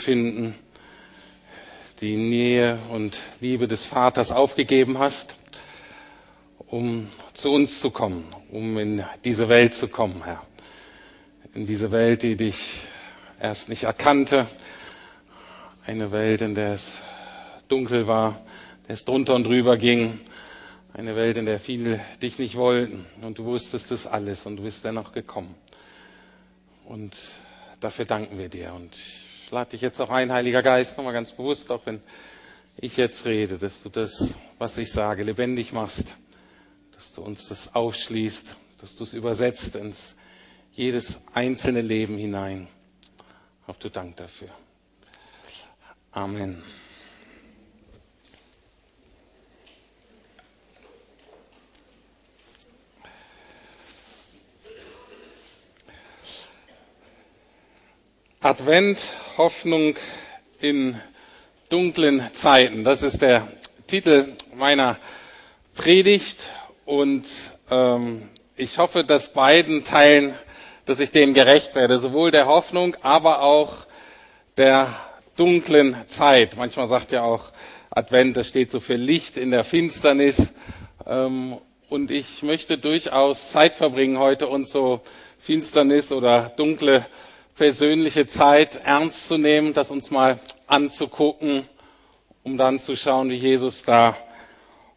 finden, die Nähe und Liebe des Vaters aufgegeben hast, um zu uns zu kommen, um in diese Welt zu kommen, Herr. In diese Welt, die dich erst nicht erkannte, eine Welt, in der es dunkel war, der es drunter und drüber ging, eine Welt, in der viele dich nicht wollten und du wusstest das alles und du bist dennoch gekommen. Und dafür danken wir dir und lade dich jetzt auch ein, Heiliger Geist, nochmal ganz bewusst, auch wenn ich jetzt rede, dass du das, was ich sage, lebendig machst, dass du uns das aufschließt, dass du es übersetzt ins jedes einzelne Leben hinein. Auf du Dank dafür. Amen. Advent, Hoffnung in dunklen Zeiten. Das ist der Titel meiner Predigt und ähm, ich hoffe, dass beiden Teilen, dass ich denen gerecht werde, sowohl der Hoffnung, aber auch der dunklen Zeit. Manchmal sagt ja auch Advent, das steht so für Licht in der Finsternis. Ähm, und ich möchte durchaus Zeit verbringen heute und so Finsternis oder dunkle persönliche Zeit ernst zu nehmen, das uns mal anzugucken, um dann zu schauen, wie Jesus da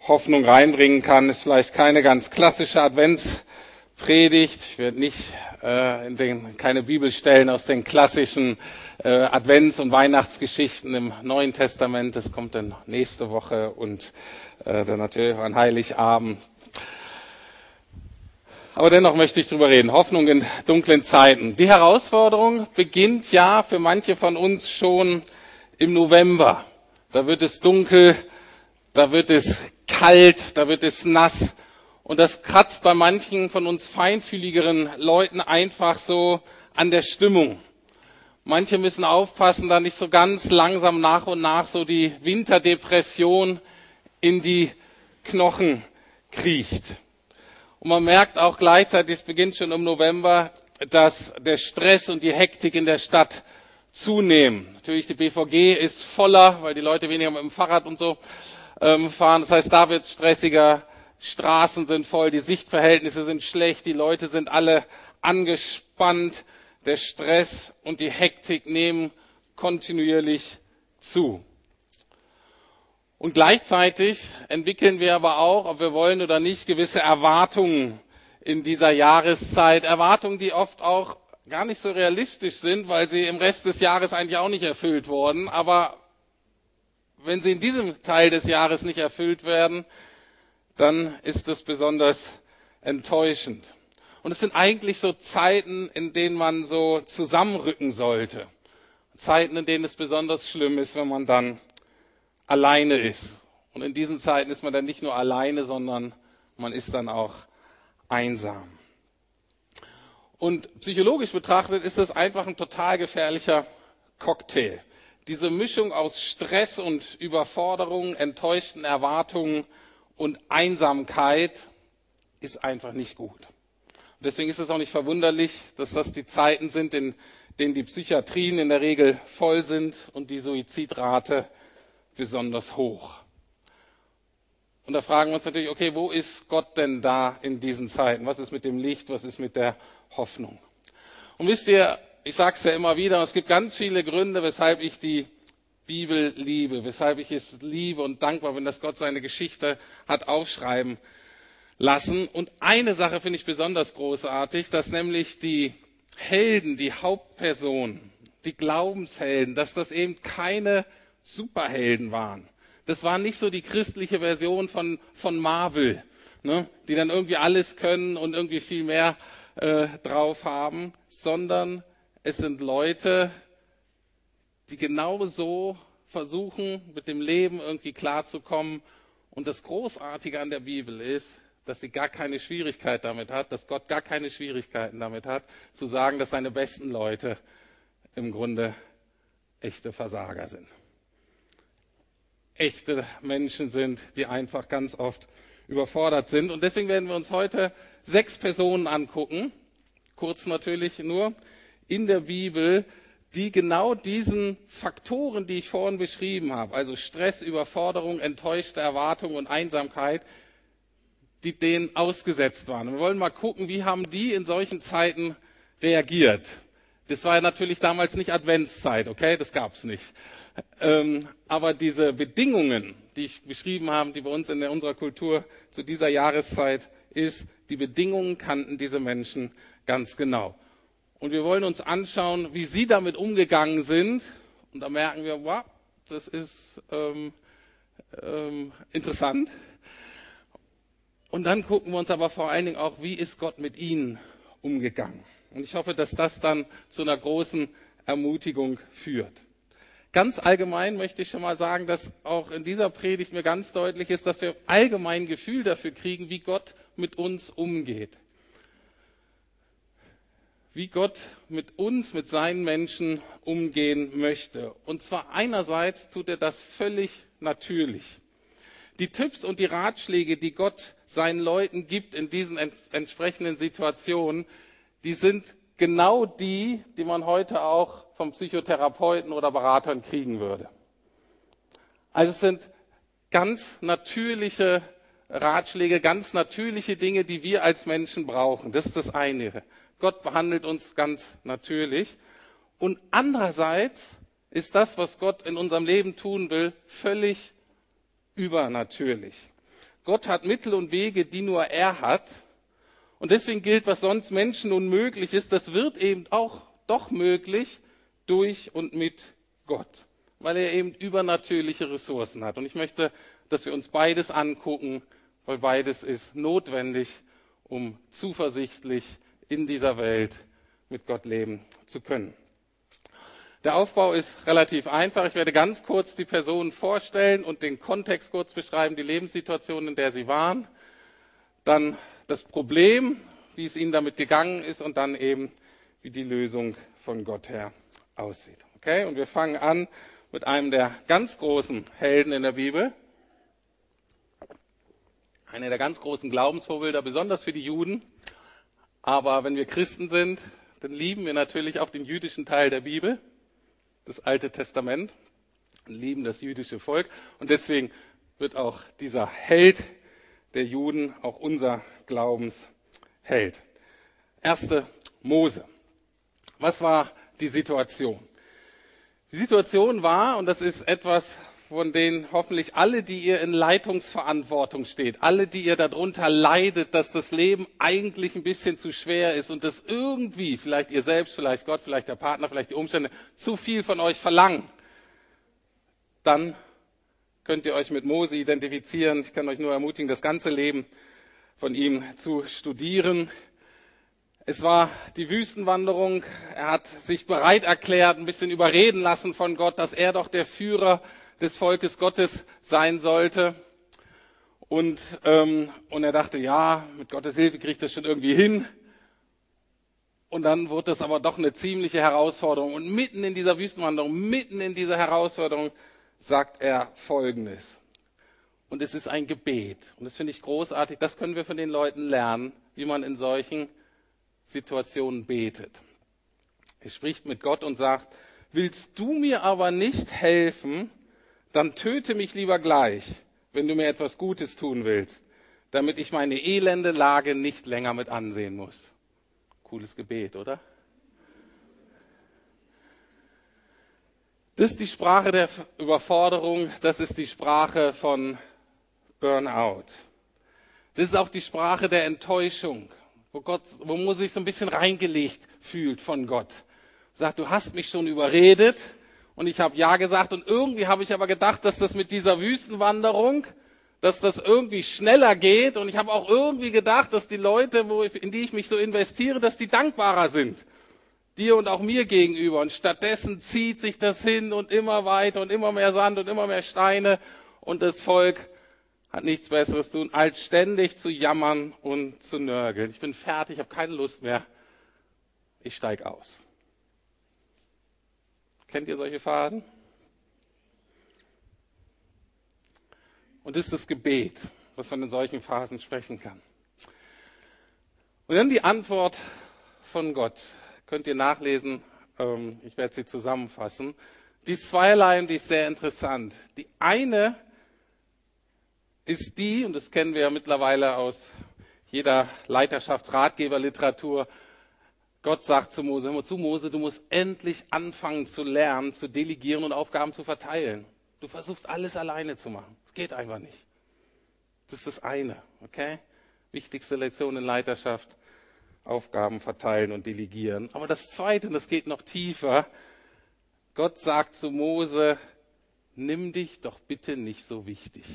Hoffnung reinbringen kann. Ist vielleicht keine ganz klassische Adventspredigt. Ich werde nicht äh, in den, keine Bibelstellen aus den klassischen äh, Advents- und Weihnachtsgeschichten im Neuen Testament. Das kommt dann nächste Woche und äh, dann natürlich an Heiligabend aber dennoch möchte ich darüber reden. Hoffnung in dunklen Zeiten. Die Herausforderung beginnt ja für manche von uns schon im November. Da wird es dunkel, da wird es kalt, da wird es nass. Und das kratzt bei manchen von uns feinfühligeren Leuten einfach so an der Stimmung. Manche müssen aufpassen, da nicht so ganz langsam nach und nach so die Winterdepression in die Knochen kriecht. Und man merkt auch gleichzeitig, es beginnt schon im November, dass der Stress und die Hektik in der Stadt zunehmen. Natürlich, die BVG ist voller, weil die Leute weniger mit dem Fahrrad und so ähm, fahren. Das heißt, da wird es stressiger. Straßen sind voll, die Sichtverhältnisse sind schlecht, die Leute sind alle angespannt. Der Stress und die Hektik nehmen kontinuierlich zu. Und gleichzeitig entwickeln wir aber auch, ob wir wollen oder nicht, gewisse Erwartungen in dieser Jahreszeit. Erwartungen, die oft auch gar nicht so realistisch sind, weil sie im Rest des Jahres eigentlich auch nicht erfüllt wurden. Aber wenn sie in diesem Teil des Jahres nicht erfüllt werden, dann ist es besonders enttäuschend. Und es sind eigentlich so Zeiten, in denen man so zusammenrücken sollte. Zeiten, in denen es besonders schlimm ist, wenn man dann alleine ist. Und in diesen Zeiten ist man dann nicht nur alleine, sondern man ist dann auch einsam. Und psychologisch betrachtet ist das einfach ein total gefährlicher Cocktail. Diese Mischung aus Stress und Überforderung, enttäuschten Erwartungen und Einsamkeit ist einfach nicht gut. Und deswegen ist es auch nicht verwunderlich, dass das die Zeiten sind, in denen die Psychiatrien in der Regel voll sind und die Suizidrate besonders hoch. Und da fragen wir uns natürlich, okay, wo ist Gott denn da in diesen Zeiten? Was ist mit dem Licht? Was ist mit der Hoffnung? Und wisst ihr, ich sage es ja immer wieder, es gibt ganz viele Gründe, weshalb ich die Bibel liebe, weshalb ich es liebe und dankbar bin, dass Gott seine Geschichte hat aufschreiben lassen. Und eine Sache finde ich besonders großartig, dass nämlich die Helden, die Hauptpersonen, die Glaubenshelden, dass das eben keine Superhelden waren. Das war nicht so die christliche Version von, von Marvel, ne, die dann irgendwie alles können und irgendwie viel mehr äh, drauf haben, sondern es sind Leute, die genau so versuchen, mit dem Leben irgendwie klarzukommen. Und das Großartige an der Bibel ist, dass sie gar keine Schwierigkeit damit hat, dass Gott gar keine Schwierigkeiten damit hat, zu sagen, dass seine besten Leute im Grunde echte Versager sind echte Menschen sind, die einfach ganz oft überfordert sind. Und deswegen werden wir uns heute sechs Personen angucken, kurz natürlich nur, in der Bibel, die genau diesen Faktoren, die ich vorhin beschrieben habe, also Stress, Überforderung, enttäuschte Erwartung und Einsamkeit, die denen ausgesetzt waren. Und wir wollen mal gucken, wie haben die in solchen Zeiten reagiert. Das war ja natürlich damals nicht Adventszeit, okay, das gab's nicht. Ähm, aber diese Bedingungen, die ich beschrieben habe, die bei uns in unserer Kultur zu dieser Jahreszeit ist, die Bedingungen kannten diese Menschen ganz genau. Und wir wollen uns anschauen, wie sie damit umgegangen sind. Und da merken wir, wow, das ist ähm, ähm, interessant. Und dann gucken wir uns aber vor allen Dingen auch, wie ist Gott mit ihnen umgegangen. Und ich hoffe, dass das dann zu einer großen Ermutigung führt. Ganz allgemein möchte ich schon mal sagen, dass auch in dieser Predigt mir ganz deutlich ist, dass wir allgemein Gefühl dafür kriegen, wie Gott mit uns umgeht. Wie Gott mit uns, mit seinen Menschen umgehen möchte. Und zwar einerseits tut er das völlig natürlich. Die Tipps und die Ratschläge, die Gott seinen Leuten gibt in diesen entsprechenden Situationen, die sind genau die, die man heute auch vom Psychotherapeuten oder Beratern kriegen würde. Also es sind ganz natürliche Ratschläge, ganz natürliche Dinge, die wir als Menschen brauchen. Das ist das eine. Gott behandelt uns ganz natürlich. Und andererseits ist das, was Gott in unserem Leben tun will, völlig übernatürlich. Gott hat Mittel und Wege, die nur er hat. Und deswegen gilt, was sonst Menschen unmöglich ist, das wird eben auch doch möglich durch und mit Gott, weil er eben übernatürliche Ressourcen hat. Und ich möchte, dass wir uns beides angucken, weil beides ist notwendig, um zuversichtlich in dieser Welt mit Gott leben zu können. Der Aufbau ist relativ einfach. Ich werde ganz kurz die Personen vorstellen und den Kontext kurz beschreiben, die Lebenssituation, in der sie waren. Dann das Problem, wie es ihnen damit gegangen ist und dann eben, wie die Lösung von Gott her aussieht. Okay? Und wir fangen an mit einem der ganz großen Helden in der Bibel. Einer der ganz großen Glaubensvorbilder, besonders für die Juden. Aber wenn wir Christen sind, dann lieben wir natürlich auch den jüdischen Teil der Bibel, das Alte Testament, lieben das jüdische Volk. Und deswegen wird auch dieser Held der Juden auch unser Glaubensheld. Erste Mose. Was war die Situation? Die Situation war, und das ist etwas, von denen hoffentlich alle, die ihr in Leitungsverantwortung steht, alle, die ihr darunter leidet, dass das Leben eigentlich ein bisschen zu schwer ist und dass irgendwie, vielleicht ihr selbst, vielleicht Gott, vielleicht der Partner, vielleicht die Umstände, zu viel von euch verlangen, dann könnt ihr euch mit Mose identifizieren. Ich kann euch nur ermutigen, das ganze Leben von ihm zu studieren. Es war die Wüstenwanderung. Er hat sich bereit erklärt, ein bisschen überreden lassen von Gott, dass er doch der Führer des Volkes Gottes sein sollte. Und, ähm, und er dachte, ja, mit Gottes Hilfe kriege ich das schon irgendwie hin. Und dann wurde das aber doch eine ziemliche Herausforderung. Und mitten in dieser Wüstenwanderung, mitten in dieser Herausforderung, sagt er Folgendes. Und es ist ein Gebet. Und das finde ich großartig. Das können wir von den Leuten lernen, wie man in solchen Situationen betet. Er spricht mit Gott und sagt, willst du mir aber nicht helfen, dann töte mich lieber gleich, wenn du mir etwas Gutes tun willst, damit ich meine elende Lage nicht länger mit ansehen muss. Cooles Gebet, oder? Das ist die Sprache der Überforderung, das ist die Sprache von Burnout. Das ist auch die Sprache der Enttäuschung, wo Gott, wo man sich so ein bisschen reingelegt fühlt von Gott. Sagt, du hast mich schon überredet und ich habe ja gesagt und irgendwie habe ich aber gedacht, dass das mit dieser Wüstenwanderung, dass das irgendwie schneller geht und ich habe auch irgendwie gedacht, dass die Leute, wo ich, in die ich mich so investiere, dass die dankbarer sind dir und auch mir gegenüber. Und stattdessen zieht sich das hin und immer weiter und immer mehr Sand und immer mehr Steine. Und das Volk hat nichts Besseres zu tun, als ständig zu jammern und zu nörgeln. Ich bin fertig, ich habe keine Lust mehr. Ich steig aus. Kennt ihr solche Phasen? Und ist das Gebet, was man in solchen Phasen sprechen kann. Und dann die Antwort von Gott könnt ihr nachlesen Ähm, ich werde sie zusammenfassen. Die ist zweierlei die ist sehr interessant. Die eine ist die, und das kennen wir ja mittlerweile aus jeder Leiterschaftsratgeberliteratur, Gott sagt zu Mose, hör mal zu Mose, du musst endlich anfangen zu lernen, zu delegieren und Aufgaben zu verteilen. Du versuchst alles alleine zu machen. Das geht einfach nicht. Das ist das eine, okay? Wichtigste Lektion in Leiterschaft. Aufgaben verteilen und delegieren. Aber das zweite, und das geht noch tiefer. Gott sagt zu Mose, nimm dich doch bitte nicht so wichtig.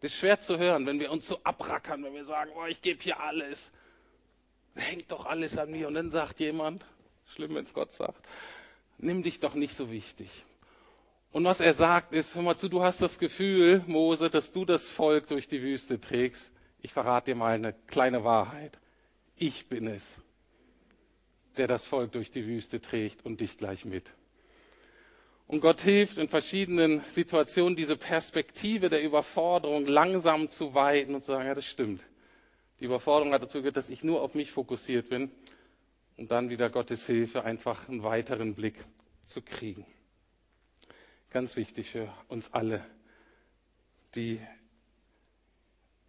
Das ist schwer zu hören, wenn wir uns so abrackern, wenn wir sagen, oh, ich gebe hier alles. Hängt doch alles an mir. Und dann sagt jemand, schlimm, wenn es Gott sagt, nimm dich doch nicht so wichtig. Und was er sagt ist, hör mal zu, du hast das Gefühl, Mose, dass du das Volk durch die Wüste trägst. Ich verrate dir mal eine kleine Wahrheit. Ich bin es, der das Volk durch die Wüste trägt und dich gleich mit. Und Gott hilft in verschiedenen Situationen, diese Perspektive der Überforderung langsam zu weiten und zu sagen, ja, das stimmt. Die Überforderung hat dazu geführt, dass ich nur auf mich fokussiert bin und dann wieder Gottes Hilfe einfach einen weiteren Blick zu kriegen. Ganz wichtig für uns alle, die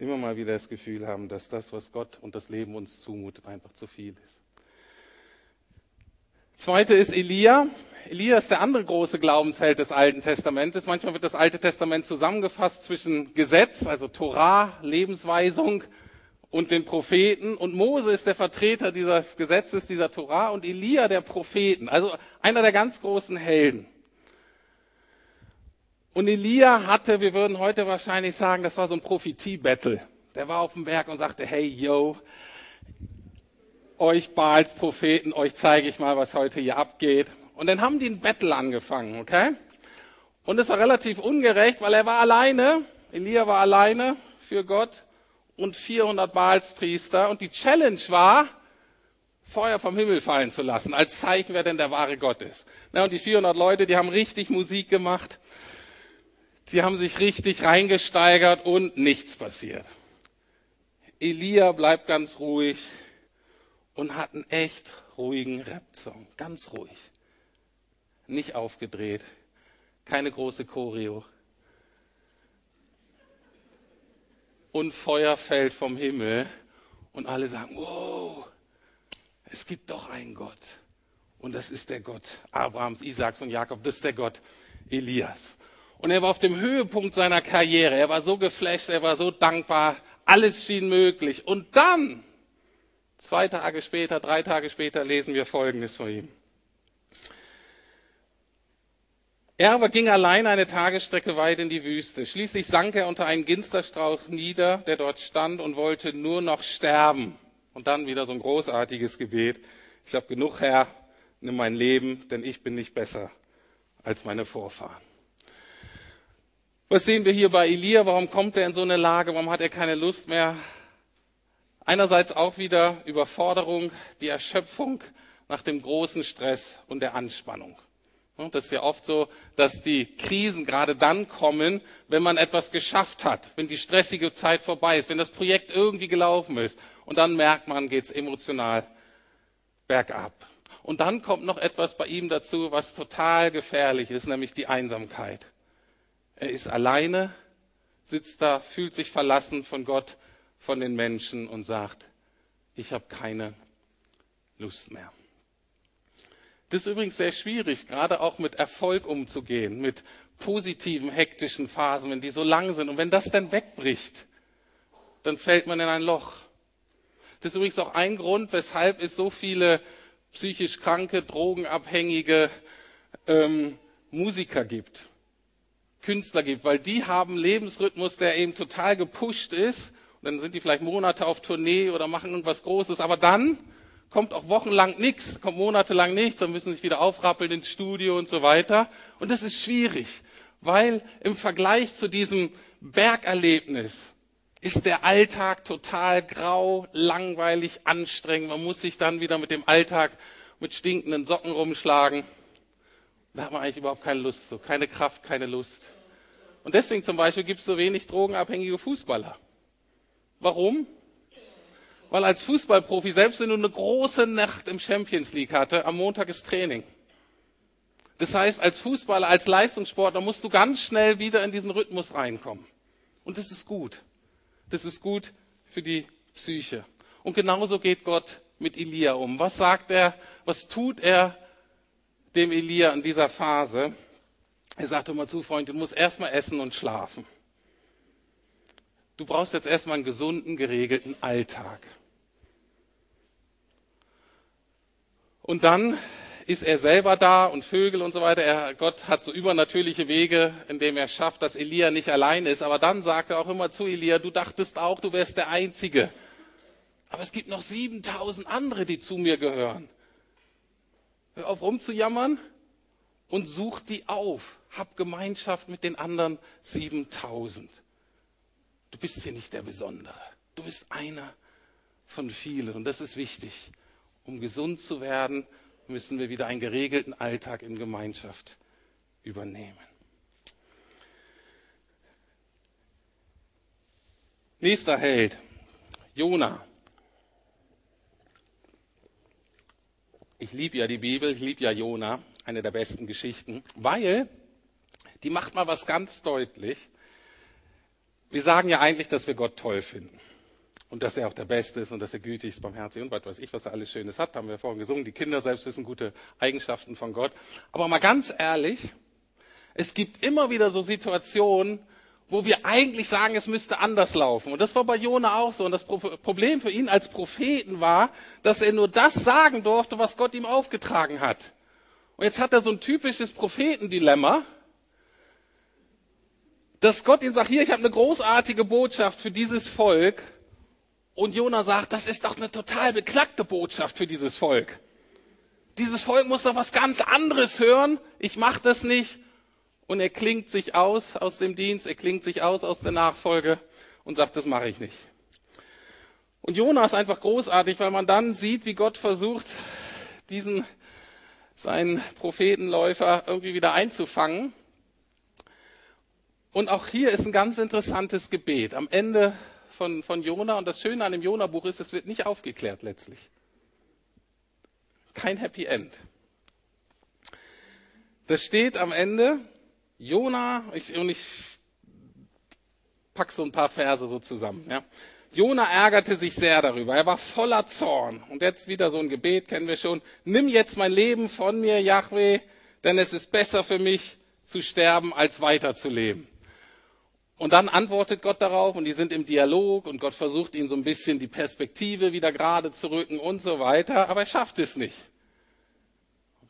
immer mal wieder das Gefühl haben, dass das, was Gott und das Leben uns zumutet, einfach zu viel ist. Zweite ist Elia. Elia ist der andere große Glaubensheld des Alten Testamentes. Manchmal wird das Alte Testament zusammengefasst zwischen Gesetz, also Torah, Lebensweisung und den Propheten. Und Mose ist der Vertreter dieses Gesetzes, dieser Torah und Elia der Propheten. Also einer der ganz großen Helden. Und Elia hatte, wir würden heute wahrscheinlich sagen, das war so ein Prophetie-Battle. Der war auf dem Berg und sagte, hey, yo, euch Baals Propheten, euch zeige ich mal, was heute hier abgeht. Und dann haben die ein Battle angefangen, okay? Und es war relativ ungerecht, weil er war alleine, Elia war alleine für Gott und 400 Baalspriester. Und die Challenge war, Feuer vom Himmel fallen zu lassen, als Zeichen, wer denn der wahre Gott ist. Und die 400 Leute, die haben richtig Musik gemacht, die haben sich richtig reingesteigert und nichts passiert. Elia bleibt ganz ruhig, und hat einen echt ruhigen Rap-Song. Ganz ruhig. Nicht aufgedreht. Keine große Choreo. Und Feuer fällt vom Himmel und alle sagen, wow, es gibt doch einen Gott. Und das ist der Gott Abrahams, Isaaks und Jakob. Das ist der Gott Elias. Und er war auf dem Höhepunkt seiner Karriere. Er war so geflasht, er war so dankbar. Alles schien möglich. Und dann Zwei Tage später, drei Tage später lesen wir Folgendes von ihm. Er aber ging allein eine Tagesstrecke weit in die Wüste. Schließlich sank er unter einen Ginsterstrauch nieder, der dort stand und wollte nur noch sterben. Und dann wieder so ein großartiges Gebet. Ich habe genug, Herr, nimm mein Leben, denn ich bin nicht besser als meine Vorfahren. Was sehen wir hier bei Elia? Warum kommt er in so eine Lage? Warum hat er keine Lust mehr? Einerseits auch wieder Überforderung, die Erschöpfung nach dem großen Stress und der Anspannung. Das ist ja oft so, dass die Krisen gerade dann kommen, wenn man etwas geschafft hat, wenn die stressige Zeit vorbei ist, wenn das Projekt irgendwie gelaufen ist. Und dann merkt man, geht es emotional bergab. Und dann kommt noch etwas bei ihm dazu, was total gefährlich ist, nämlich die Einsamkeit. Er ist alleine, sitzt da, fühlt sich verlassen von Gott von den Menschen und sagt, ich habe keine Lust mehr. Das ist übrigens sehr schwierig, gerade auch mit Erfolg umzugehen, mit positiven, hektischen Phasen, wenn die so lang sind. Und wenn das dann wegbricht, dann fällt man in ein Loch. Das ist übrigens auch ein Grund, weshalb es so viele psychisch kranke, drogenabhängige ähm, Musiker gibt, Künstler gibt, weil die haben Lebensrhythmus, der eben total gepusht ist dann sind die vielleicht Monate auf Tournee oder machen irgendwas Großes, aber dann kommt auch wochenlang nichts, kommt monatelang nichts, dann müssen sie sich wieder aufrappeln ins Studio und so weiter. Und das ist schwierig, weil im Vergleich zu diesem Bergerlebnis ist der Alltag total grau, langweilig, anstrengend. Man muss sich dann wieder mit dem Alltag mit stinkenden Socken rumschlagen. Da hat man eigentlich überhaupt keine Lust zu, keine Kraft, keine Lust. Und deswegen zum Beispiel gibt es so wenig drogenabhängige Fußballer. Warum? Weil als Fußballprofi, selbst wenn du eine große Nacht im Champions League hatte, am Montag ist Training. Das heißt, als Fußballer, als Leistungssportler musst du ganz schnell wieder in diesen Rhythmus reinkommen. Und das ist gut. Das ist gut für die Psyche. Und genauso geht Gott mit Elia um. Was sagt er? Was tut er dem Elia in dieser Phase? Er sagt immer zu, Freund, du musst erstmal essen und schlafen. Du brauchst jetzt erstmal einen gesunden, geregelten Alltag. Und dann ist er selber da und Vögel und so weiter. Er, Gott hat so übernatürliche Wege, indem er schafft, dass Elia nicht allein ist. Aber dann sagt er auch immer zu Elia, du dachtest auch, du wärst der Einzige. Aber es gibt noch 7000 andere, die zu mir gehören. Auf rumzujammern und such die auf. Hab Gemeinschaft mit den anderen 7000. Du bist hier nicht der Besondere. Du bist einer von vielen. Und das ist wichtig. Um gesund zu werden, müssen wir wieder einen geregelten Alltag in Gemeinschaft übernehmen. Nächster Held, Jona. Ich liebe ja die Bibel, ich liebe ja Jona, eine der besten Geschichten, weil die macht mal was ganz deutlich. Wir sagen ja eigentlich, dass wir Gott toll finden und dass er auch der Beste ist und dass er gütig ist, barmherzig und was weiß ich, was er alles Schönes hat, haben wir vorhin gesungen. Die Kinder selbst wissen gute Eigenschaften von Gott. Aber mal ganz ehrlich, es gibt immer wieder so Situationen, wo wir eigentlich sagen, es müsste anders laufen. Und das war bei Jona auch so. Und das Problem für ihn als Propheten war, dass er nur das sagen durfte, was Gott ihm aufgetragen hat. Und jetzt hat er so ein typisches Prophetendilemma, dass Gott ihm sagt, hier, ich habe eine großartige Botschaft für dieses Volk. Und Jona sagt, das ist doch eine total beklagte Botschaft für dieses Volk. Dieses Volk muss doch was ganz anderes hören. Ich mache das nicht. Und er klingt sich aus aus dem Dienst, er klingt sich aus aus der Nachfolge und sagt, das mache ich nicht. Und Jona ist einfach großartig, weil man dann sieht, wie Gott versucht, diesen seinen Prophetenläufer irgendwie wieder einzufangen. Und auch hier ist ein ganz interessantes Gebet. Am Ende von, von Jona. Und das Schöne an dem Jona-Buch ist, es wird nicht aufgeklärt letztlich. Kein Happy End. Das steht am Ende, Jona, ich, und ich pack so ein paar Verse so zusammen. Ja. Jona ärgerte sich sehr darüber. Er war voller Zorn. Und jetzt wieder so ein Gebet, kennen wir schon. Nimm jetzt mein Leben von mir, Yahweh, denn es ist besser für mich zu sterben, als weiterzuleben. Und dann antwortet Gott darauf und die sind im Dialog und Gott versucht ihnen so ein bisschen die Perspektive wieder gerade zu rücken und so weiter, aber er schafft es nicht.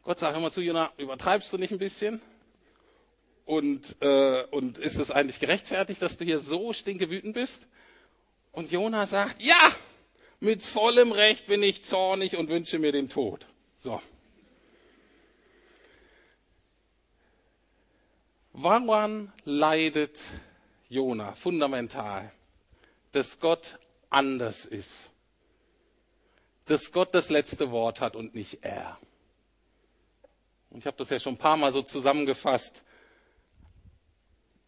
Gott sagt immer zu Jona, übertreibst du nicht ein bisschen? Und, äh, und ist es eigentlich gerechtfertigt, dass du hier so stinkewütend bist? Und Jona sagt, ja, mit vollem Recht bin ich zornig und wünsche mir den Tod. So. Woran leidet Jona, fundamental, dass Gott anders ist. Dass Gott das letzte Wort hat und nicht er. Und ich habe das ja schon ein paar Mal so zusammengefasst.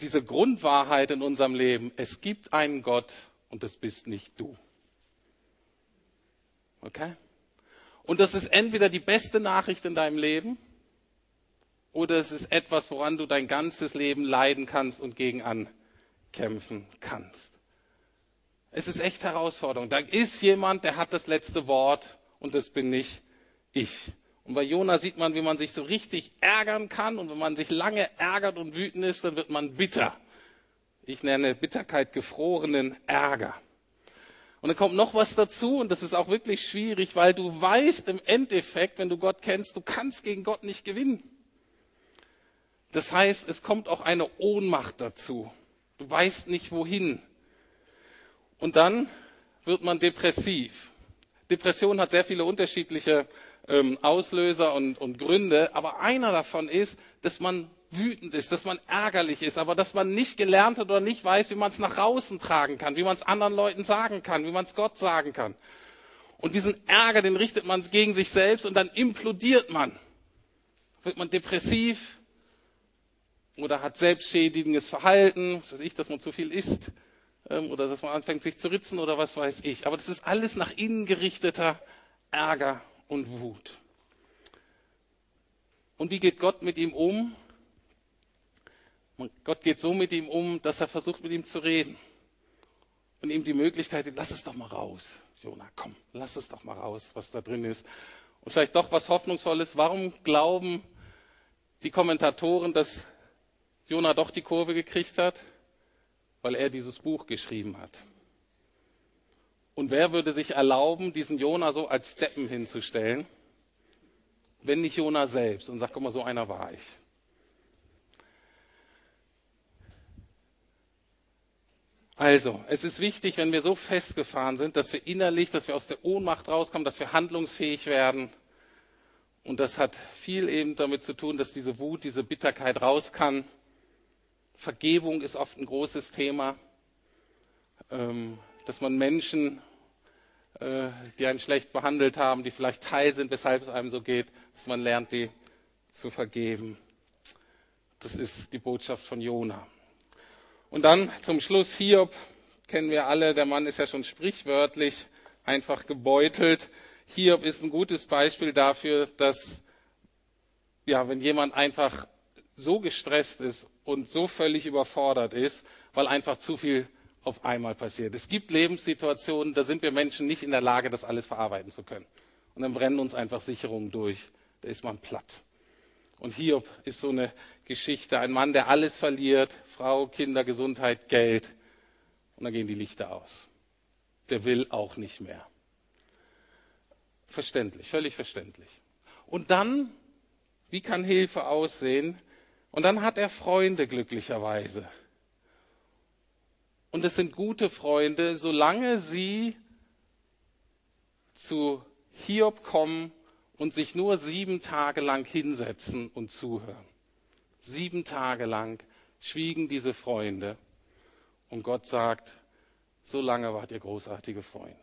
Diese Grundwahrheit in unserem Leben, es gibt einen Gott und es bist nicht du. Okay? Und das ist entweder die beste Nachricht in deinem Leben oder es ist etwas, woran du dein ganzes Leben leiden kannst und gegen an kämpfen kannst. Es ist echt Herausforderung. Da ist jemand, der hat das letzte Wort und das bin nicht ich. Und bei Jona sieht man, wie man sich so richtig ärgern kann und wenn man sich lange ärgert und wütend ist, dann wird man bitter. Ich nenne Bitterkeit gefrorenen Ärger. Und dann kommt noch was dazu und das ist auch wirklich schwierig, weil du weißt im Endeffekt, wenn du Gott kennst, du kannst gegen Gott nicht gewinnen. Das heißt, es kommt auch eine Ohnmacht dazu. Du weißt nicht wohin. Und dann wird man depressiv. Depression hat sehr viele unterschiedliche ähm, Auslöser und, und Gründe, aber einer davon ist, dass man wütend ist, dass man ärgerlich ist, aber dass man nicht gelernt hat oder nicht weiß, wie man es nach außen tragen kann, wie man es anderen Leuten sagen kann, wie man es Gott sagen kann. Und diesen Ärger, den richtet man gegen sich selbst und dann implodiert man. Wird man depressiv, oder hat selbstschädigendes Verhalten, was weiß ich, dass man zu viel isst, ähm, oder dass man anfängt, sich zu ritzen oder was weiß ich. Aber das ist alles nach innen gerichteter Ärger und Wut. Und wie geht Gott mit ihm um? Gott geht so mit ihm um, dass er versucht, mit ihm zu reden. Und ihm die Möglichkeit, lass es doch mal raus. Jona, komm, lass es doch mal raus, was da drin ist. Und vielleicht doch was Hoffnungsvolles. Warum glauben die Kommentatoren, dass Jona doch die Kurve gekriegt hat? Weil er dieses Buch geschrieben hat. Und wer würde sich erlauben, diesen Jona so als Steppen hinzustellen? wenn nicht Jona selbst und sagt, guck mal, so einer war ich. Also, es ist wichtig, wenn wir so festgefahren sind, dass wir innerlich, dass wir aus der Ohnmacht rauskommen, dass wir handlungsfähig werden. Und das hat viel eben damit zu tun, dass diese Wut, diese Bitterkeit raus kann. Vergebung ist oft ein großes Thema, ähm, dass man Menschen äh, die einen schlecht behandelt haben, die vielleicht Teil sind, weshalb es einem so geht, dass man lernt, die zu vergeben. Das ist die Botschaft von Jona. Und dann zum Schluss Hiob kennen wir alle, der Mann ist ja schon sprichwörtlich einfach gebeutelt. Hiob ist ein gutes Beispiel dafür, dass ja, wenn jemand einfach so gestresst ist und so völlig überfordert ist, weil einfach zu viel auf einmal passiert. Es gibt Lebenssituationen, da sind wir Menschen nicht in der Lage, das alles verarbeiten zu können. Und dann brennen uns einfach Sicherungen durch. Da ist man platt. Und Hiob ist so eine Geschichte. Ein Mann, der alles verliert. Frau, Kinder, Gesundheit, Geld. Und dann gehen die Lichter aus. Der will auch nicht mehr. Verständlich, völlig verständlich. Und dann, wie kann Hilfe aussehen? Und dann hat er Freunde glücklicherweise. Und es sind gute Freunde, solange sie zu Hiob kommen und sich nur sieben Tage lang hinsetzen und zuhören. Sieben Tage lang schwiegen diese Freunde. Und Gott sagt, so lange wart ihr großartige Freunde.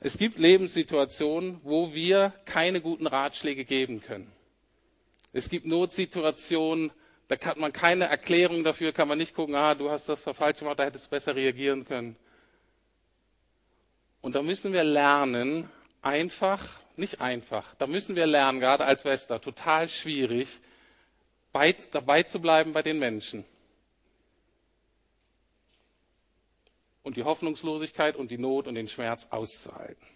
Es gibt Lebenssituationen, wo wir keine guten Ratschläge geben können. Es gibt Notsituationen, da hat man keine Erklärung dafür, kann man nicht gucken, ah, du hast das falsch gemacht, da hättest du besser reagieren können. Und da müssen wir lernen, einfach, nicht einfach, da müssen wir lernen, gerade als Wester, total schwierig, bei, dabei zu bleiben bei den Menschen. Und die Hoffnungslosigkeit und die Not und den Schmerz auszuhalten.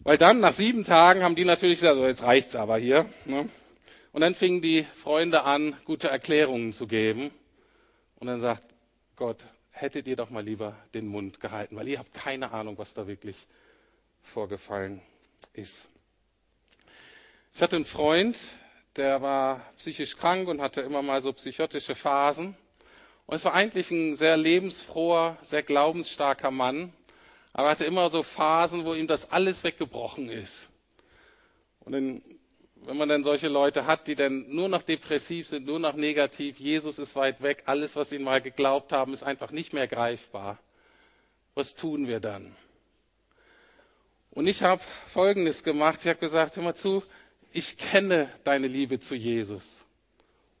Weil dann, nach sieben Tagen, haben die natürlich gesagt, so, jetzt reicht's aber hier. Ne? Und dann fingen die Freunde an, gute Erklärungen zu geben. Und dann sagt Gott, hättet ihr doch mal lieber den Mund gehalten, weil ihr habt keine Ahnung, was da wirklich vorgefallen ist. Ich hatte einen Freund, der war psychisch krank und hatte immer mal so psychotische Phasen. Und es war eigentlich ein sehr lebensfroher, sehr glaubensstarker Mann, aber er hatte immer so Phasen, wo ihm das alles weggebrochen ist. Und in wenn man dann solche Leute hat, die dann nur noch depressiv sind, nur noch negativ, Jesus ist weit weg, alles, was sie mal geglaubt haben, ist einfach nicht mehr greifbar. Was tun wir dann? Und ich habe Folgendes gemacht. Ich habe gesagt, hör mal zu, ich kenne deine Liebe zu Jesus.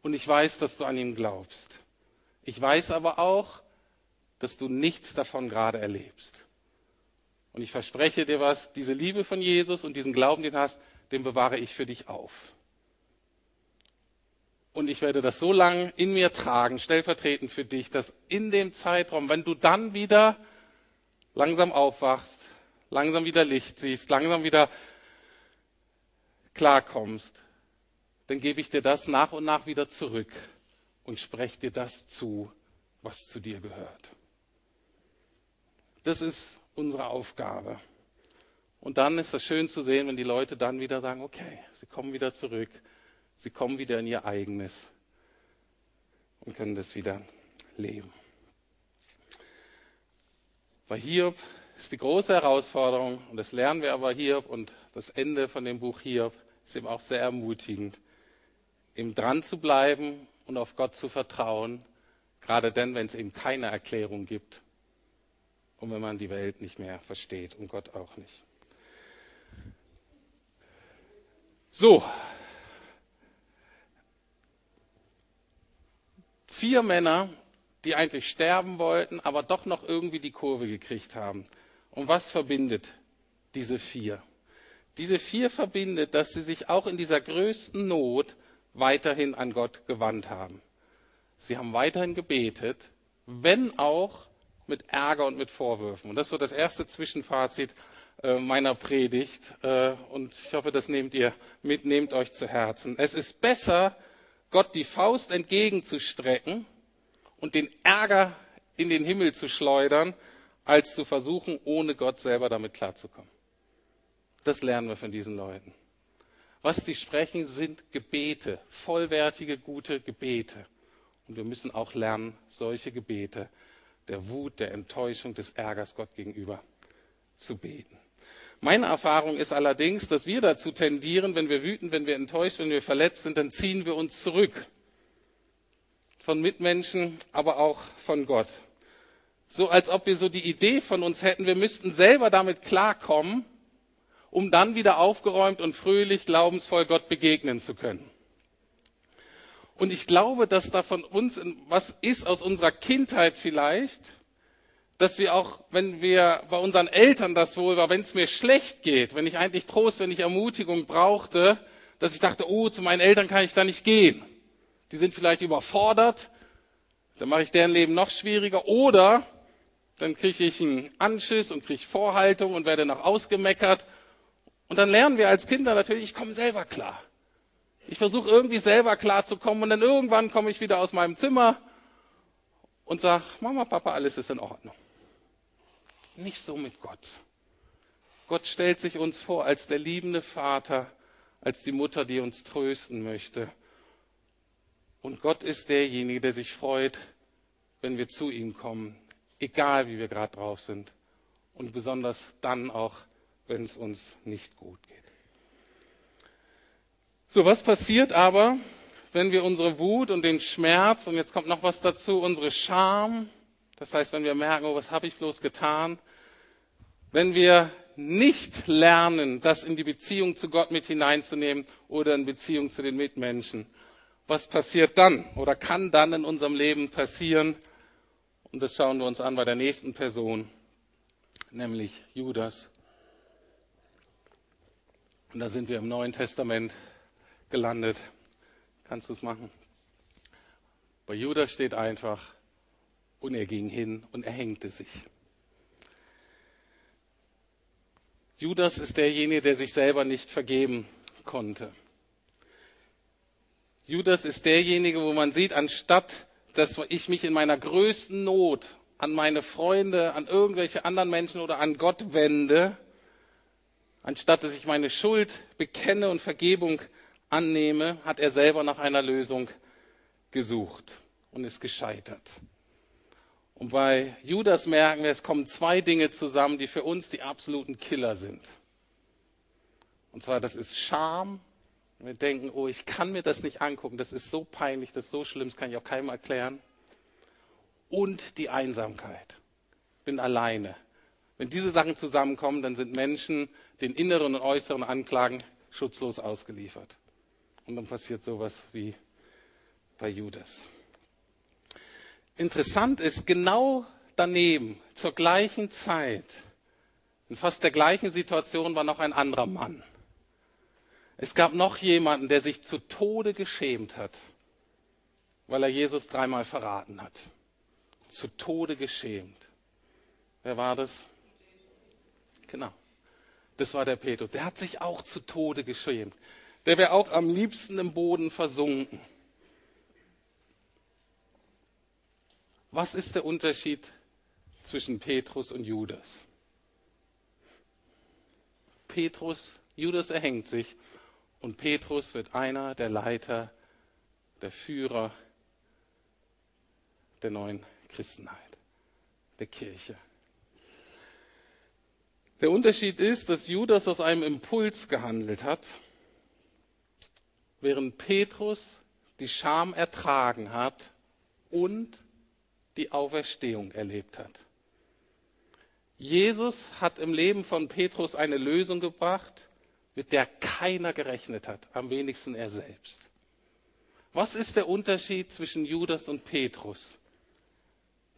Und ich weiß, dass du an ihm glaubst. Ich weiß aber auch, dass du nichts davon gerade erlebst. Und ich verspreche dir was, diese Liebe von Jesus und diesen Glauben, den du hast, den bewahre ich für dich auf. Und ich werde das so lange in mir tragen, stellvertretend für dich, dass in dem Zeitraum, wenn du dann wieder langsam aufwachst, langsam wieder Licht siehst, langsam wieder klarkommst, dann gebe ich dir das nach und nach wieder zurück und spreche dir das zu, was zu dir gehört. Das ist unsere Aufgabe. Und dann ist es schön zu sehen, wenn die Leute dann wieder sagen, okay, sie kommen wieder zurück, sie kommen wieder in ihr eigenes und können das wieder leben. Bei Hiob ist die große Herausforderung, und das lernen wir aber Hiob und das Ende von dem Buch Hiob ist eben auch sehr ermutigend, eben dran zu bleiben und auf Gott zu vertrauen, gerade dann, wenn es eben keine Erklärung gibt und wenn man die Welt nicht mehr versteht und Gott auch nicht. So. Vier Männer die eigentlich sterben wollten, aber doch noch irgendwie die Kurve gekriegt haben. Und was verbindet diese vier? Diese vier verbindet, dass sie sich auch in dieser größten Not weiterhin an Gott gewandt haben. Sie haben weiterhin gebetet, wenn auch mit Ärger und mit Vorwürfen. Und das ist so das erste Zwischenfazit meiner Predigt. Äh, und ich hoffe, das nehmt ihr mit, nehmt euch zu Herzen. Es ist besser, Gott die Faust entgegenzustrecken und den Ärger in den Himmel zu schleudern, als zu versuchen, ohne Gott selber damit klarzukommen. Das lernen wir von diesen Leuten. Was sie sprechen, sind Gebete, vollwertige, gute Gebete. Und wir müssen auch lernen, solche Gebete der Wut, der Enttäuschung, des Ärgers Gott gegenüber zu beten. Meine Erfahrung ist allerdings, dass wir dazu tendieren, wenn wir wütend, wenn wir enttäuscht, wenn wir verletzt sind, dann ziehen wir uns zurück. Von Mitmenschen, aber auch von Gott. So als ob wir so die Idee von uns hätten, wir müssten selber damit klarkommen, um dann wieder aufgeräumt und fröhlich, glaubensvoll Gott begegnen zu können. Und ich glaube, dass da von uns was ist aus unserer Kindheit vielleicht, dass wir auch, wenn wir bei unseren Eltern das wohl war, wenn es mir schlecht geht, wenn ich eigentlich Trost, wenn ich Ermutigung brauchte, dass ich dachte, oh, zu meinen Eltern kann ich da nicht gehen. Die sind vielleicht überfordert, dann mache ich deren Leben noch schwieriger. Oder dann kriege ich einen Anschiss und kriege Vorhaltung und werde noch ausgemeckert. Und dann lernen wir als Kinder natürlich, ich komme selber klar. Ich versuche irgendwie selber klarzukommen und dann irgendwann komme ich wieder aus meinem Zimmer und sage, Mama, Papa, alles ist in Ordnung. Nicht so mit Gott. Gott stellt sich uns vor als der liebende Vater, als die Mutter, die uns trösten möchte. Und Gott ist derjenige, der sich freut, wenn wir zu ihm kommen, egal wie wir gerade drauf sind. Und besonders dann auch, wenn es uns nicht gut geht. So, was passiert aber, wenn wir unsere Wut und den Schmerz, und jetzt kommt noch was dazu, unsere Scham, das heißt, wenn wir merken, oh, was habe ich bloß getan, wenn wir nicht lernen, das in die Beziehung zu Gott mit hineinzunehmen oder in Beziehung zu den Mitmenschen, was passiert dann oder kann dann in unserem Leben passieren? Und das schauen wir uns an bei der nächsten Person, nämlich Judas. Und da sind wir im Neuen Testament gelandet. Kannst du es machen? Bei Judas steht einfach, und er ging hin und er hängte sich. Judas ist derjenige, der sich selber nicht vergeben konnte. Judas ist derjenige, wo man sieht, anstatt dass ich mich in meiner größten Not an meine Freunde, an irgendwelche anderen Menschen oder an Gott wende, anstatt dass ich meine Schuld bekenne und Vergebung annehme, hat er selber nach einer Lösung gesucht und ist gescheitert. Und bei Judas merken wir, es kommen zwei Dinge zusammen, die für uns die absoluten Killer sind. Und zwar, das ist Scham. Wir denken, oh, ich kann mir das nicht angucken, das ist so peinlich, das ist so schlimm, das kann ich auch keinem erklären. Und die Einsamkeit. Bin alleine. Wenn diese Sachen zusammenkommen, dann sind Menschen den inneren und äußeren Anklagen schutzlos ausgeliefert. Und dann passiert sowas wie bei Judas. Interessant ist, genau daneben, zur gleichen Zeit, in fast der gleichen Situation war noch ein anderer Mann. Es gab noch jemanden, der sich zu Tode geschämt hat, weil er Jesus dreimal verraten hat. Zu Tode geschämt. Wer war das? Genau. Das war der Petrus. Der hat sich auch zu Tode geschämt der wäre auch am liebsten im Boden versunken. Was ist der Unterschied zwischen Petrus und Judas? Petrus, Judas erhängt sich und Petrus wird einer der Leiter, der Führer der neuen Christenheit, der Kirche. Der Unterschied ist, dass Judas aus einem Impuls gehandelt hat während Petrus die Scham ertragen hat und die Auferstehung erlebt hat. Jesus hat im Leben von Petrus eine Lösung gebracht, mit der keiner gerechnet hat, am wenigsten er selbst. Was ist der Unterschied zwischen Judas und Petrus?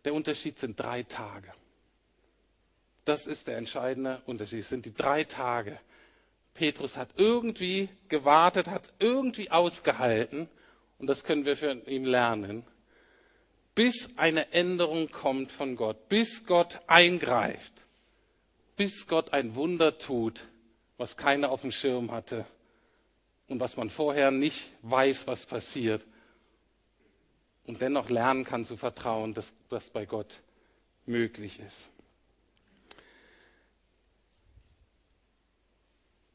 Der Unterschied sind drei Tage. Das ist der entscheidende Unterschied. Es sind die drei Tage. Petrus hat irgendwie gewartet, hat irgendwie ausgehalten, und das können wir von ihm lernen, bis eine Änderung kommt von Gott, bis Gott eingreift, bis Gott ein Wunder tut, was keiner auf dem Schirm hatte und was man vorher nicht weiß, was passiert und dennoch lernen kann zu vertrauen, dass das bei Gott möglich ist.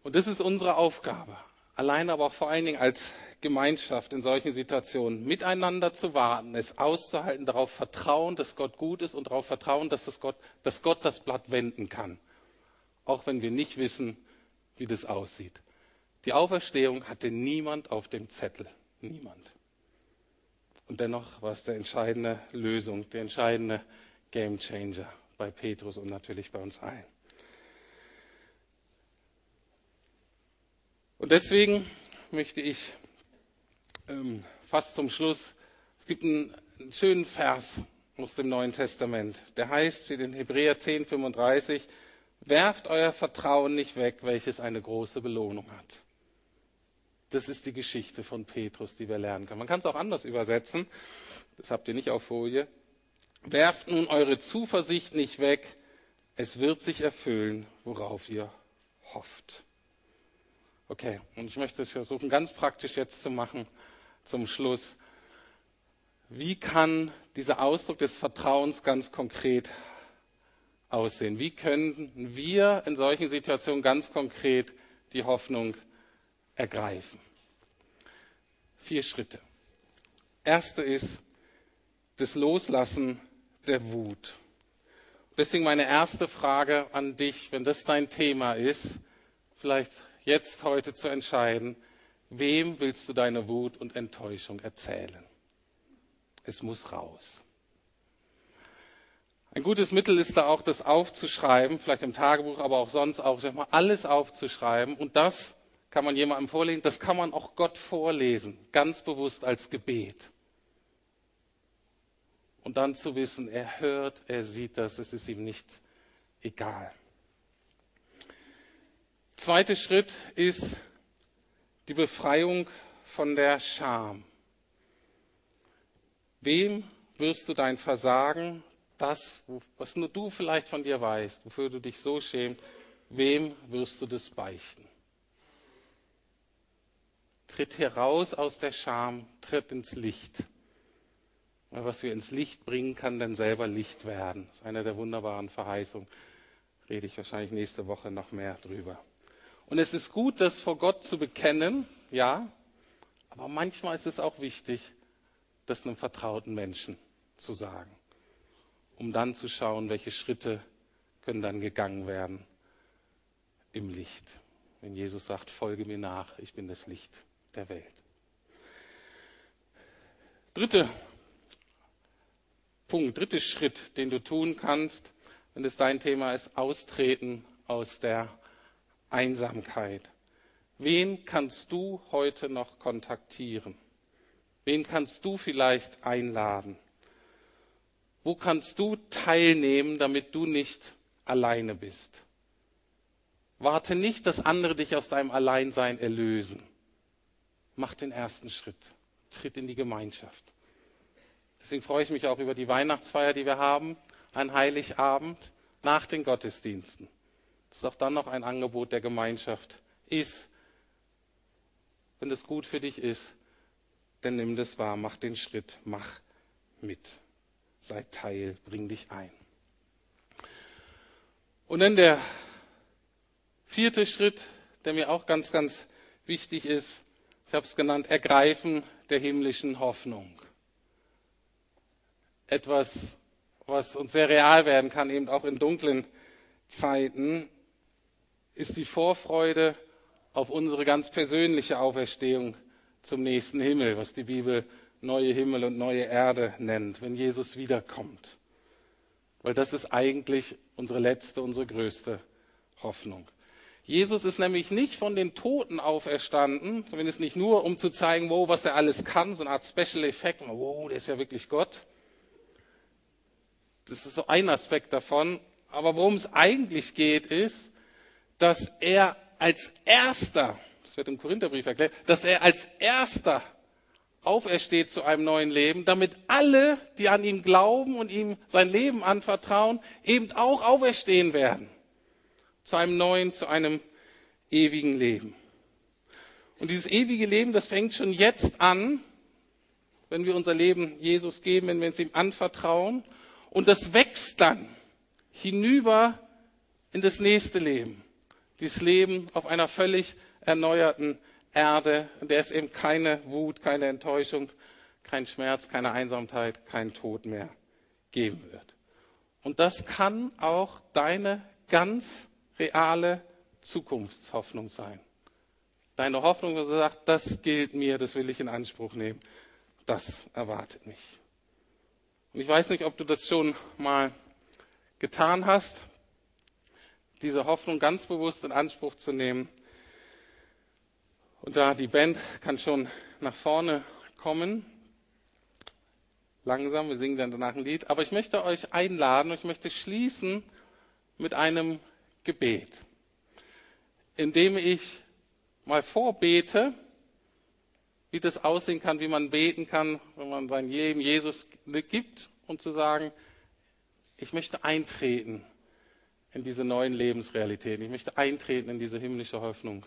Und das ist unsere Aufgabe, allein aber vor allen Dingen als Gemeinschaft in solchen Situationen miteinander zu warten, es auszuhalten, darauf vertrauen, dass Gott gut ist und darauf vertrauen, dass, das Gott, dass Gott das Blatt wenden kann, auch wenn wir nicht wissen, wie das aussieht. Die Auferstehung hatte niemand auf dem Zettel, niemand. Und dennoch war es der entscheidende Lösung, der entscheidende Game Changer bei Petrus und natürlich bei uns allen. Und deswegen möchte ich ähm, fast zum Schluss, es gibt einen, einen, schönen Vers aus dem Neuen Testament, der heißt, steht in Hebräer 10, 35, werft euer Vertrauen nicht weg, welches eine große Belohnung hat. Das ist die Geschichte von Petrus, die wir lernen können. Man kann es auch anders übersetzen. Das habt ihr nicht auf Folie. Werft nun eure Zuversicht nicht weg. Es wird sich erfüllen, worauf ihr hofft. Okay, und ich möchte es versuchen, ganz praktisch jetzt zu machen zum Schluss. Wie kann dieser Ausdruck des Vertrauens ganz konkret aussehen? Wie können wir in solchen Situationen ganz konkret die Hoffnung ergreifen. Vier Schritte. Erste ist das Loslassen der Wut. Deswegen meine erste Frage an dich, wenn das dein Thema ist, vielleicht jetzt heute zu entscheiden, wem willst du deine Wut und Enttäuschung erzählen? Es muss raus. Ein gutes Mittel ist da auch, das aufzuschreiben, vielleicht im Tagebuch, aber auch sonst auch, alles aufzuschreiben und das kann man jemandem vorlesen, das kann man auch Gott vorlesen, ganz bewusst als Gebet. Und dann zu wissen, er hört, er sieht das, es ist ihm nicht egal. Zweiter Schritt ist die Befreiung von der Scham. Wem wirst du dein Versagen, das, was nur du vielleicht von dir weißt, wofür du dich so schämst, wem wirst du das beichten? Tritt heraus aus der Scham, tritt ins Licht. Was wir ins Licht bringen, kann dann selber Licht werden. Das ist eine der wunderbaren Verheißungen. Rede ich wahrscheinlich nächste Woche noch mehr drüber. Und es ist gut, das vor Gott zu bekennen, ja, aber manchmal ist es auch wichtig, das einem vertrauten Menschen zu sagen, um dann zu schauen, welche Schritte können dann gegangen werden im Licht. Wenn Jesus sagt, folge mir nach, ich bin das Licht der Welt. Dritter Punkt, dritter Schritt, den du tun kannst, wenn es dein Thema ist, austreten aus der Einsamkeit. Wen kannst du heute noch kontaktieren? Wen kannst du vielleicht einladen? Wo kannst du teilnehmen, damit du nicht alleine bist? Warte nicht, dass andere dich aus deinem Alleinsein erlösen. Mach den ersten Schritt. Tritt in die Gemeinschaft. Deswegen freue ich mich auch über die Weihnachtsfeier, die wir haben, ein Heiligabend nach den Gottesdiensten. Ist auch dann noch ein Angebot der Gemeinschaft ist. Wenn das gut für dich ist, dann nimm das wahr, mach den Schritt, mach mit. Sei Teil, bring dich ein. Und dann der vierte Schritt, der mir auch ganz, ganz wichtig ist, ich habe es genannt, Ergreifen der himmlischen Hoffnung. Etwas, was uns sehr real werden kann, eben auch in dunklen Zeiten, ist die Vorfreude auf unsere ganz persönliche Auferstehung zum nächsten Himmel, was die Bibel neue Himmel und neue Erde nennt, wenn Jesus wiederkommt. Weil das ist eigentlich unsere letzte, unsere größte Hoffnung. Jesus ist nämlich nicht von den Toten auferstanden, zumindest nicht nur, um zu zeigen, wow, was er alles kann, so eine Art Special Effekt, wow, der ist ja wirklich Gott. Das ist so ein Aspekt davon. Aber worum es eigentlich geht, ist, dass er als erster, das wird im Korintherbrief erklärt, dass er als erster aufersteht zu einem neuen Leben, damit alle, die an ihm glauben und ihm sein Leben anvertrauen, eben auch auferstehen werden. Zu einem neuen, zu einem ewigen Leben. Und dieses ewige Leben, das fängt schon jetzt an, wenn wir unser Leben Jesus geben, wenn wir es ihm anvertrauen. Und das wächst dann hinüber in das nächste Leben. Dieses Leben auf einer völlig erneuerten Erde, in der es eben keine Wut, keine Enttäuschung, kein Schmerz, keine Einsamkeit, kein Tod mehr geben wird. Und das kann auch deine ganz reale Zukunftshoffnung sein. Deine Hoffnung, wo du sagst, das gilt mir, das will ich in Anspruch nehmen, das erwartet mich. Und ich weiß nicht, ob du das schon mal getan hast, diese Hoffnung ganz bewusst in Anspruch zu nehmen. Und da die Band kann schon nach vorne kommen. Langsam, wir singen dann danach ein Lied. Aber ich möchte euch einladen, ich möchte schließen mit einem Gebet, indem ich mal vorbete, wie das aussehen kann, wie man beten kann, wenn man sein Leben Jesus gibt und zu sagen, ich möchte eintreten in diese neuen Lebensrealitäten. Ich möchte eintreten in diese himmlische Hoffnung.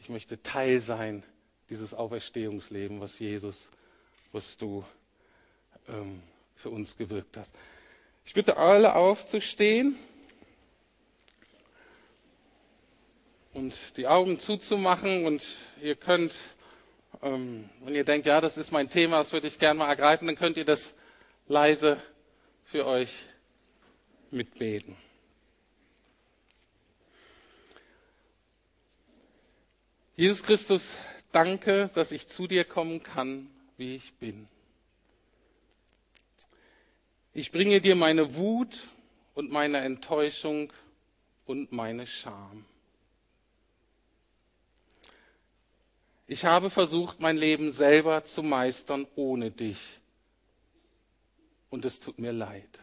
Ich möchte Teil sein dieses Auferstehungsleben, was Jesus, was du ähm, für uns gewirkt hast. Ich bitte alle aufzustehen. und die Augen zuzumachen und ihr könnt, ähm, wenn ihr denkt, ja, das ist mein Thema, das würde ich gerne mal ergreifen, dann könnt ihr das leise für euch mitbeten. Jesus Christus, danke, dass ich zu dir kommen kann, wie ich bin. Ich bringe dir meine Wut und meine Enttäuschung und meine Scham. Ich habe versucht, mein Leben selber zu meistern ohne dich. Und es tut mir leid.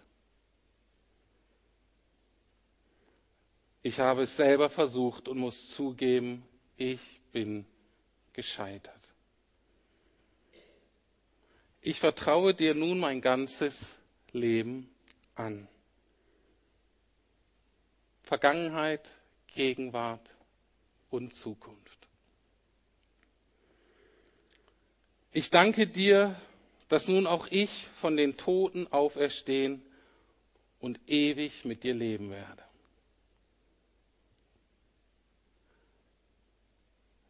Ich habe es selber versucht und muss zugeben, ich bin gescheitert. Ich vertraue dir nun mein ganzes Leben an. Vergangenheit, Gegenwart und Zukunft. Ich danke dir, dass nun auch ich von den Toten auferstehen und ewig mit dir leben werde.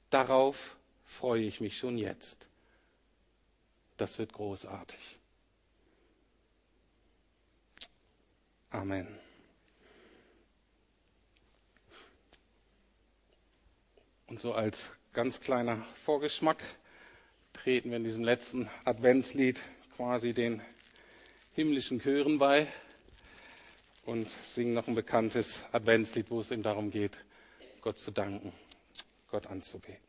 Darauf freue ich mich schon jetzt. Das wird großartig. Amen. Und so als ganz kleiner Vorgeschmack treten wir in diesem letzten Adventslied quasi den himmlischen Chören bei und singen noch ein bekanntes Adventslied, wo es eben darum geht, Gott zu danken, Gott anzubeten.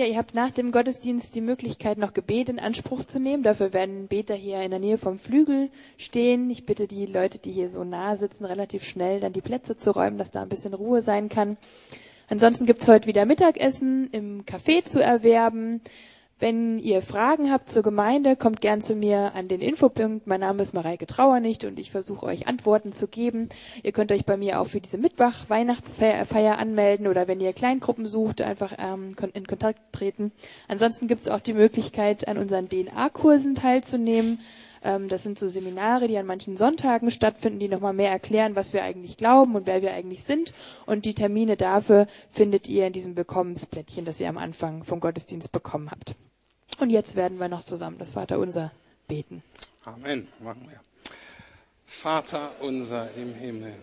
Ja, ihr habt nach dem Gottesdienst die Möglichkeit, noch Gebet in Anspruch zu nehmen. Dafür werden Beter hier in der Nähe vom Flügel stehen. Ich bitte die Leute, die hier so nah sitzen, relativ schnell dann die Plätze zu räumen, dass da ein bisschen Ruhe sein kann. Ansonsten gibt's heute wieder Mittagessen im Café zu erwerben. Wenn ihr Fragen habt zur Gemeinde, kommt gern zu mir an den Infopunkt. Mein Name ist Mareike Trauernicht und ich versuche euch Antworten zu geben. Ihr könnt euch bei mir auch für diese Mittwoch-Weihnachtsfeier anmelden oder wenn ihr Kleingruppen sucht, einfach ähm, in Kontakt treten. Ansonsten gibt es auch die Möglichkeit, an unseren DNA-Kursen teilzunehmen. Ähm, das sind so Seminare, die an manchen Sonntagen stattfinden, die nochmal mehr erklären, was wir eigentlich glauben und wer wir eigentlich sind. Und die Termine dafür findet ihr in diesem Willkommensplättchen, das ihr am Anfang vom Gottesdienst bekommen habt. Und jetzt werden wir noch zusammen das Vaterunser beten. Amen. Machen wir. Vater unser im Himmel,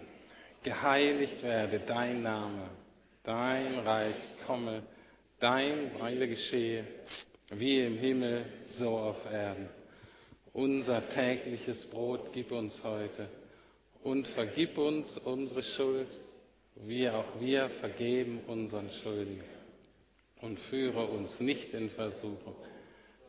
geheiligt werde dein Name, dein Reich komme, dein Weile geschehe, wie im Himmel, so auf Erden. Unser tägliches Brot gib uns heute und vergib uns unsere Schuld, wie auch wir vergeben unseren Schuldigen. Und führe uns nicht in Versuchung,